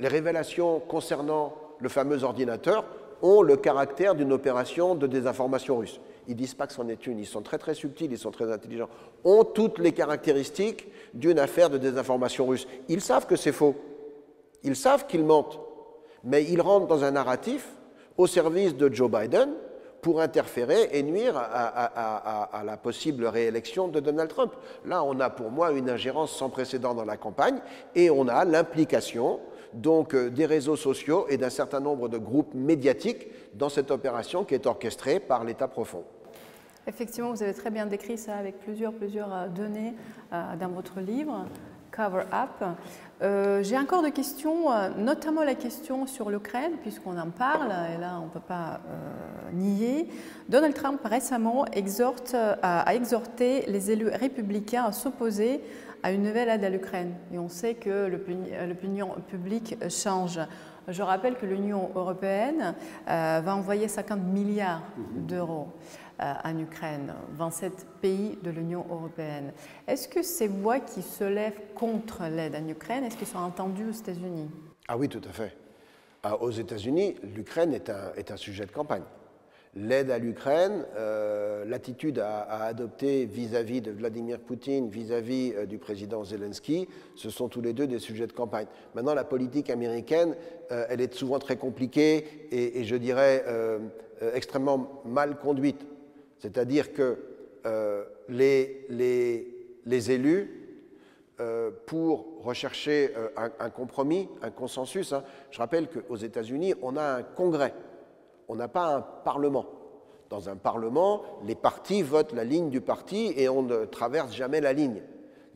les révélations concernant le fameux ordinateur ont le caractère d'une opération de désinformation russe ils disent pas que c'en est une, ils sont très très subtils, ils sont très intelligents, ont toutes les caractéristiques d'une affaire de désinformation russe. Ils savent que c'est faux, ils savent qu'ils mentent, mais ils rentrent dans un narratif au service de Joe Biden pour interférer et nuire à, la possible réélection de Donald Trump. Là, on a pour moi une ingérence sans précédent dans la campagne et on a l'implication donc euh, des réseaux sociaux et d'un certain nombre de groupes médiatiques dans cette opération qui est orchestrée par l'État profond. Effectivement, vous avez très bien décrit ça avec plusieurs, plusieurs euh, données euh, dans votre livre, Cover Up. Euh, j'ai encore des questions, notamment la question sur l'Ukraine, puisqu'on en parle, et là on ne peut pas nier. Donald Trump récemment exhorte, a, exhorté les élus républicains à s'opposer à une nouvelle aide à l'Ukraine. Et on sait que l'opinion publique change. Je rappelle que l'Union européenne va envoyer 50 milliards d'euros. Euh, en Ukraine, 27 pays de l'Union européenne. Est-ce que ces voix qui se lèvent contre l'aide en Ukraine, est-ce qu'elles sont entendues aux États-Unis? Ah oui, tout à fait. Ah, aux États-Unis, l'Ukraine est un, sujet de campagne. L'aide à l'Ukraine, euh, l'attitude à, adopter vis-à-vis de Vladimir Poutine, vis-à-vis euh, du président Zelensky, ce sont tous les deux des sujets de campagne. Maintenant, la politique américaine, elle est souvent très compliquée et je dirais extrêmement mal conduite. C'est-à-dire que euh, les, élus, euh, pour rechercher euh, un, compromis, un consensus, hein, je rappelle qu'aux États-Unis, on a un congrès, on n'a pas un parlement. Dans un parlement, les partis votent la ligne du parti et on ne traverse jamais la ligne.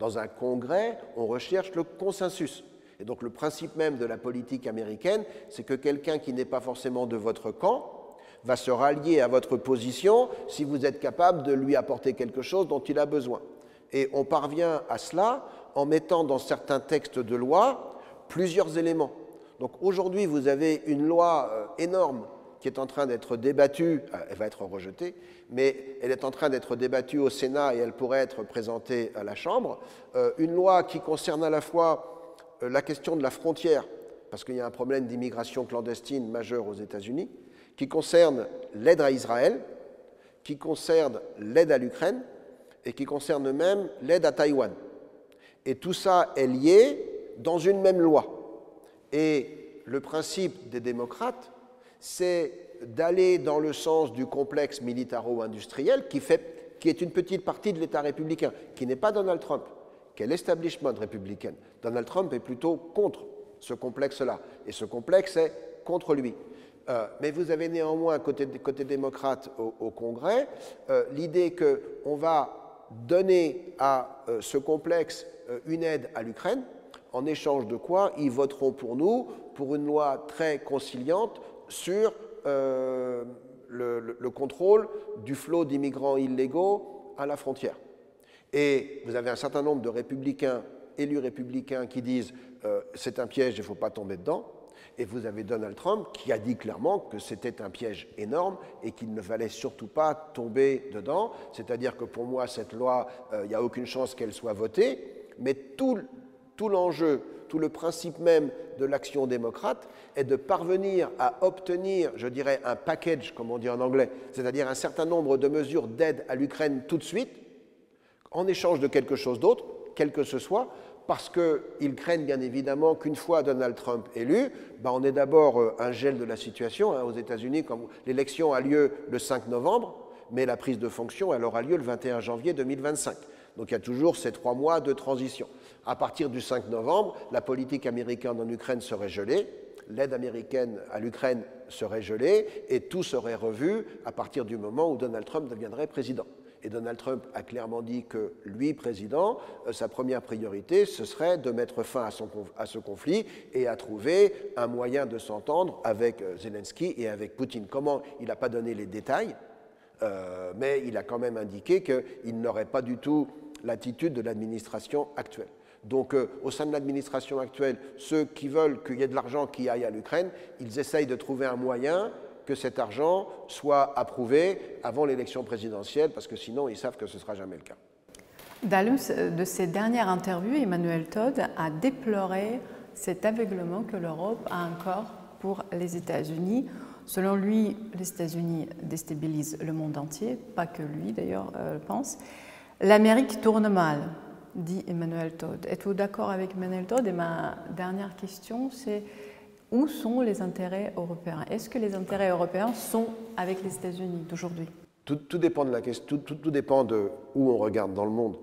Dans un congrès, on recherche le consensus. Et donc le principe même de la politique américaine, c'est que quelqu'un qui n'est pas forcément de votre camp, va se rallier à votre position si vous êtes capable de lui apporter quelque chose dont il a besoin. Et on parvient à cela en mettant dans certains textes de loi plusieurs éléments. Donc aujourd'hui, vous avez une loi euh, énorme qui est en train d'être débattue, euh, elle va être rejetée, mais elle est en train d'être débattue au Sénat et elle pourrait être présentée à la Chambre. Euh, une loi qui concerne à la fois la question de la frontière, parce qu'il y a un problème d'immigration clandestine majeur aux États-Unis, qui concerne l'aide à Israël, qui concerne l'aide à l'Ukraine et qui concerne même l'aide à Taïwan. Et tout ça est lié dans une même loi. Et le principe des démocrates, c'est d'aller dans le sens du complexe militaro-industriel qui, qui est une petite partie de l'État républicain, qui n'est pas Donald Trump, qui est l'establishment républicain. Donald Trump est plutôt contre ce complexe-là, et ce complexe est contre lui. Euh, mais vous avez néanmoins, côté, démocrate au, Congrès, euh, l'idée qu'on va donner à euh, ce complexe une aide à l'Ukraine, en échange de quoi ils voteront pour nous pour une loi très conciliante sur le, le, contrôle du flot d'immigrants illégaux à la frontière. Et vous avez un certain nombre de républicains, élus républicains, qui disent c'est un piège, il ne faut pas tomber dedans. Et vous avez Donald Trump qui a dit clairement que c'était un piège énorme et qu'il ne fallait surtout pas tomber dedans. C'est-à-dire que pour moi, cette loi, euh, il n'y a aucune chance qu'elle soit votée, mais tout, tout l'enjeu, tout le principe même de l'action démocrate est de parvenir à obtenir, je dirais, un package, comme on dit en anglais, c'est-à-dire un certain nombre de mesures d'aide à l'Ukraine tout de suite, en échange de quelque chose d'autre, quel que ce soit, parce qu'ils craignent bien évidemment qu'une fois Donald Trump élu, ben on ait d'abord euh, un gel de la situation. Hein, aux États-Unis, l'élection a lieu le 5 novembre, mais la prise de fonction, aura lieu le 21 janvier 2025. Donc il y a toujours ces trois mois de transition. À partir du 5 novembre, la politique américaine en Ukraine serait gelée, l'aide américaine à l'Ukraine serait gelée, et tout serait revu à partir du moment où Donald Trump deviendrait président. Et Donald Trump a clairement dit que lui, président, euh, sa première priorité, ce serait de mettre fin à, ce conflit et à trouver un moyen de s'entendre avec euh, Zelensky et avec Poutine. Comment? Il n'a pas donné les détails, euh, mais il a quand même indiqué qu'il n'aurait pas du tout l'attitude de l'administration actuelle. Donc, au sein de l'administration actuelle, ceux qui veulent qu'il y ait de l'argent qui aille à l'Ukraine, ils essayent de trouver un moyen que cet argent soit approuvé avant l'élection présidentielle, parce que sinon, ils savent que ce ne sera jamais le cas. Dalus, de ses dernières interviews, Emmanuel Todd a déploré cet aveuglement que l'Europe a encore pour les États-Unis. Selon lui, les États-Unis déstabilisent le monde entier, pas que lui d'ailleurs euh, pense. L'Amérique tourne mal, dit Emmanuel Todd. Êtes-vous d'accord avec Emmanuel Todd? Et ma dernière question, c'est où sont les intérêts européens? Est-ce que les intérêts européens sont avec les États-Unis d'aujourd'hui? Tout, dépend de la question, tout, dépend de où on regarde dans le monde.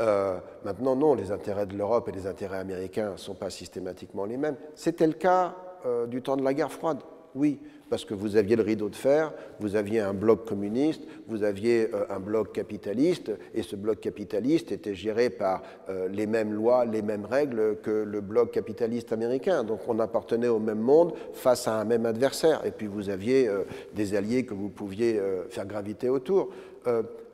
Euh, maintenant, non, les intérêts de l'Europe et les intérêts américains ne sont pas systématiquement les mêmes. C'était le cas euh, du temps de la guerre froide, oui parce que vous aviez le rideau de fer, vous aviez un bloc communiste, vous aviez euh, un bloc capitaliste, et ce bloc capitaliste était géré par euh, les mêmes lois, les mêmes règles que le bloc capitaliste américain. Donc on appartenait au même monde face à un même adversaire, et puis vous aviez euh, des alliés que vous pouviez faire graviter autour.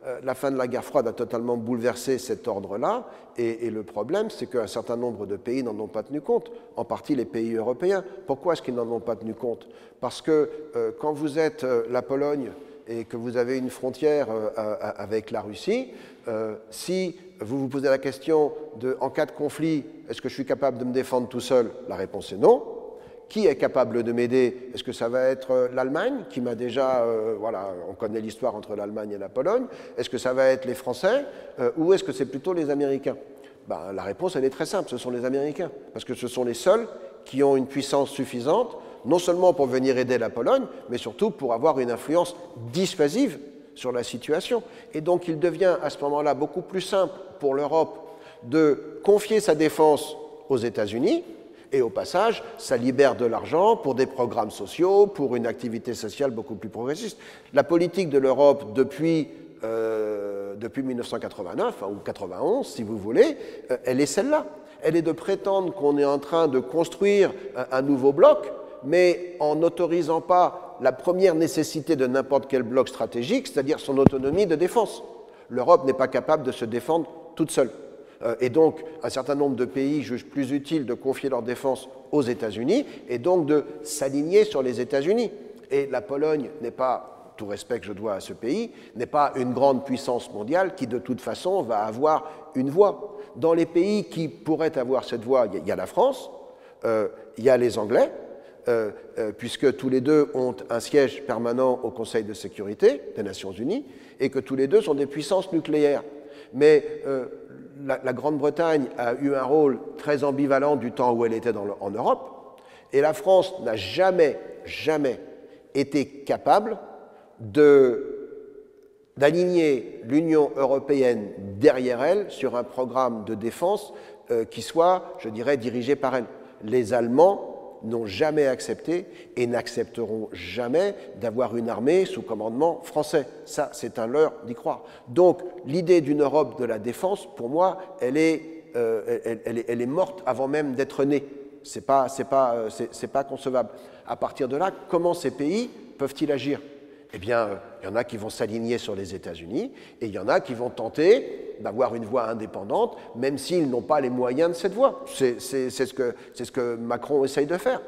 Euh, la fin de la guerre froide a totalement bouleversé cet ordre-là, et, le problème, c'est qu'un certain nombre de pays n'en ont pas tenu compte, en partie les pays européens. Pourquoi est-ce qu'ils n'en ont pas tenu compte? Parce que euh, quand vous êtes euh, la Pologne et que vous avez une frontière avec la Russie, si vous vous posez la question de, en cas de conflit, est-ce que je suis capable de me défendre tout seul? La réponse est non. Qui est capable de m'aider? Est-ce que ça va être euh, l'Allemagne, qui m'a déjà, euh, voilà, on connaît l'histoire entre l'Allemagne et la Pologne. Est-ce que ça va être les Français euh, Ou est-ce que c'est plutôt les Américains? Ben, La réponse, elle est très simple, ce sont les Américains, parce que ce sont les seuls qui ont une puissance suffisante, non seulement pour venir aider la Pologne, mais surtout pour avoir une influence dissuasive sur la situation. Et donc il devient à ce moment-là beaucoup plus simple pour l'Europe de confier sa défense aux États-Unis, et au passage, ça libère de l'argent pour des programmes sociaux, pour une activité sociale beaucoup plus progressiste. La politique de l'Europe depuis, euh, depuis 1989, ou 91 si vous voulez, euh, elle est celle-là. Elle est de prétendre qu'on est en train de construire un, nouveau bloc, mais en n'autorisant pas la première nécessité de n'importe quel bloc stratégique, c'est-à-dire son autonomie de défense. L'Europe n'est pas capable de se défendre toute seule. Euh, et donc, un certain nombre de pays jugent plus utile de confier leur défense aux États-Unis et donc de s'aligner sur les États-Unis. Et la Pologne n'est pas, tout respect que je dois à ce pays, n'est pas une grande puissance mondiale qui de toute façon va avoir une voix. Dans les pays qui pourraient avoir cette voix, il y a la France, euh, il y a les Anglais, euh, puisque tous les deux ont un siège permanent au Conseil de sécurité des Nations Unies, et que tous les deux sont des puissances nucléaires. Mais la, Grande-Bretagne a eu un rôle très ambivalent du temps où elle était en Europe, et la France n'a jamais, jamais été capable d'aligner l'Union européenne derrière elle sur un programme de défense euh, qui soit, je dirais, dirigé par elle. Les Allemands n'ont jamais accepté et n'accepteront jamais d'avoir une armée sous commandement français. Ça, c'est un leurre d'y croire. Donc, l'idée d'une Europe de la défense, pour moi, elle est, euh, morte avant même d'être née. Ce n'est pas, pas, euh, pas concevable. À partir de là, comment ces pays peuvent-ils agir? Eh bien, il y en a qui vont s'aligner sur les États-Unis et il y en a qui vont tenter d'avoir une voie indépendante, même s'ils n'ont pas les moyens de cette voie. C'est ce, que, ce que Macron essaye de faire.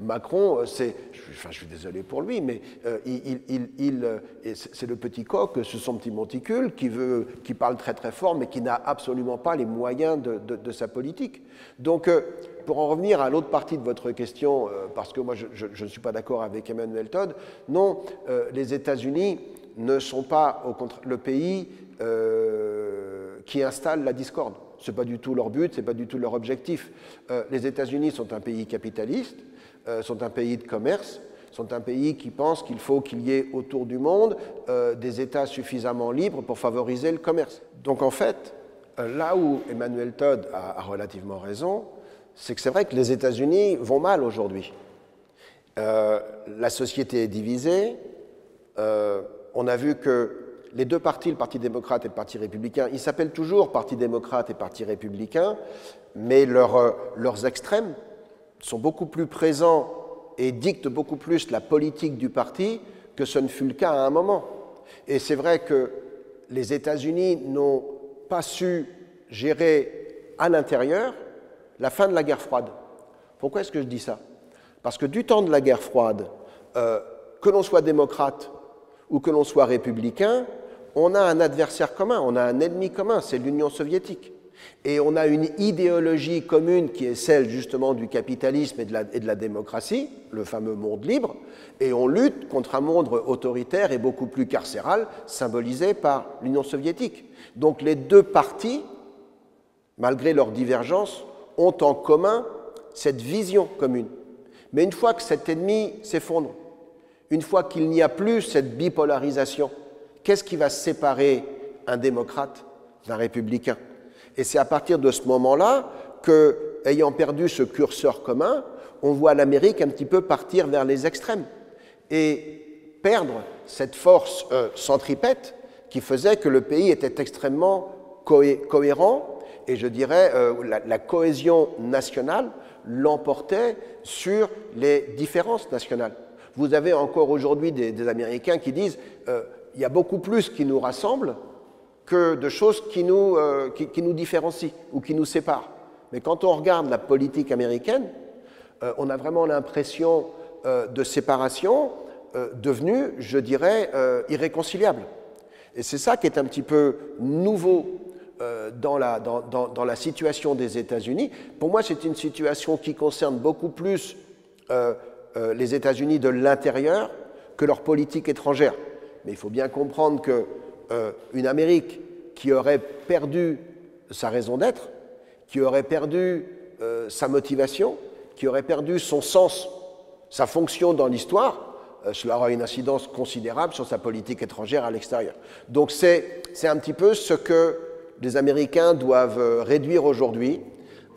Macron, euh, c'est, enfin, je suis désolé pour lui, mais euh, il, il, c'est le petit coq, c'est son petit monticule qui, veut, qui parle très très fort, mais qui n'a absolument pas les moyens de, sa politique. Donc, pour en revenir à l'autre partie de votre question, euh, parce que moi je, ne suis pas d'accord avec Emmanuel Todd, non, euh, les États-Unis ne sont pas le pays euh, qui installe la discorde. Ce n'est pas du tout leur but, ce n'est pas du tout leur objectif. les États-Unis sont un pays capitaliste, sont un pays de commerce, sont un pays qui pense qu'il faut qu'il y ait autour du monde des États suffisamment libres pour favoriser le commerce. Donc en fait, là où Emmanuel Todd a relativement raison, c'est que c'est vrai que les États-Unis vont mal aujourd'hui. Euh, la société est divisée. Euh, on a vu que les deux partis, le Parti démocrate et le Parti républicain, ils s'appellent toujours Parti démocrate et Parti républicain, mais euh, leurs extrêmes sont beaucoup plus présents et dictent beaucoup plus la politique du parti que ce ne fut le cas à un moment. Et c'est vrai que les États-Unis n'ont pas su gérer à l'intérieur la fin de la guerre froide. Pourquoi est-ce que je dis ça? Parce que du temps de la guerre froide, euh, que l'on soit démocrate ou que l'on soit républicain, on a un adversaire commun, on a un ennemi commun, c'est l'Union soviétique. Et on a une idéologie commune qui est celle justement du capitalisme et de, la, démocratie, le fameux monde libre, et on lutte contre un monde autoritaire et beaucoup plus carcéral, symbolisé par l'Union soviétique. Donc les deux partis, malgré leurs divergences, ont en commun cette vision commune. Mais une fois que cet ennemi s'effondre, une fois qu'il n'y a plus cette bipolarisation, qu'est-ce qui va séparer un démocrate d'un républicain? Et c'est à partir de ce moment-là que, ayant perdu ce curseur commun, on voit l'Amérique un petit peu partir vers les extrêmes et perdre cette force euh, centripète qui faisait que le pays était extrêmement cohérent et je dirais euh, la, cohésion nationale l'emportait sur les différences nationales. Vous avez encore aujourd'hui des, Américains qui disent euh, il y a beaucoup plus qui nous rassemble que de choses qui nous, euh, qui, nous différencient ou qui nous séparent. Mais quand on regarde la politique américaine, on a vraiment l'impression de séparation devenue, je dirais, irréconciliable. Et c'est ça qui est un petit peu nouveau euh, dans la, dans, la, situation des États-Unis. Pour moi, c'est une situation qui concerne beaucoup plus euh, euh, les États-Unis de l'intérieur que leur politique étrangère. Mais il faut bien comprendre qu'une Amérique qui aurait perdu sa raison d'être, qui aurait perdu sa motivation, qui aurait perdu son sens, sa fonction dans l'histoire, cela aura une incidence considérable sur sa politique étrangère à l'extérieur. Donc c'est un petit peu ce que les Américains doivent euh, réduire aujourd'hui.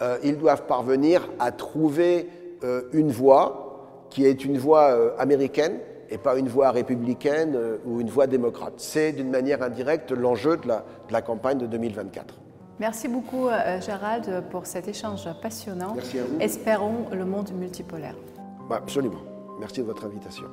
Euh, ils doivent parvenir à trouver euh, une voie qui est une voie américaine et pas une voie républicaine ou une voie démocrate. C'est d'une manière indirecte l'enjeu de la, campagne de 2024. Merci beaucoup Gérald pour cet échange passionnant. Merci à vous. Espérons le monde multipolaire. Bah, absolument. Merci de votre invitation.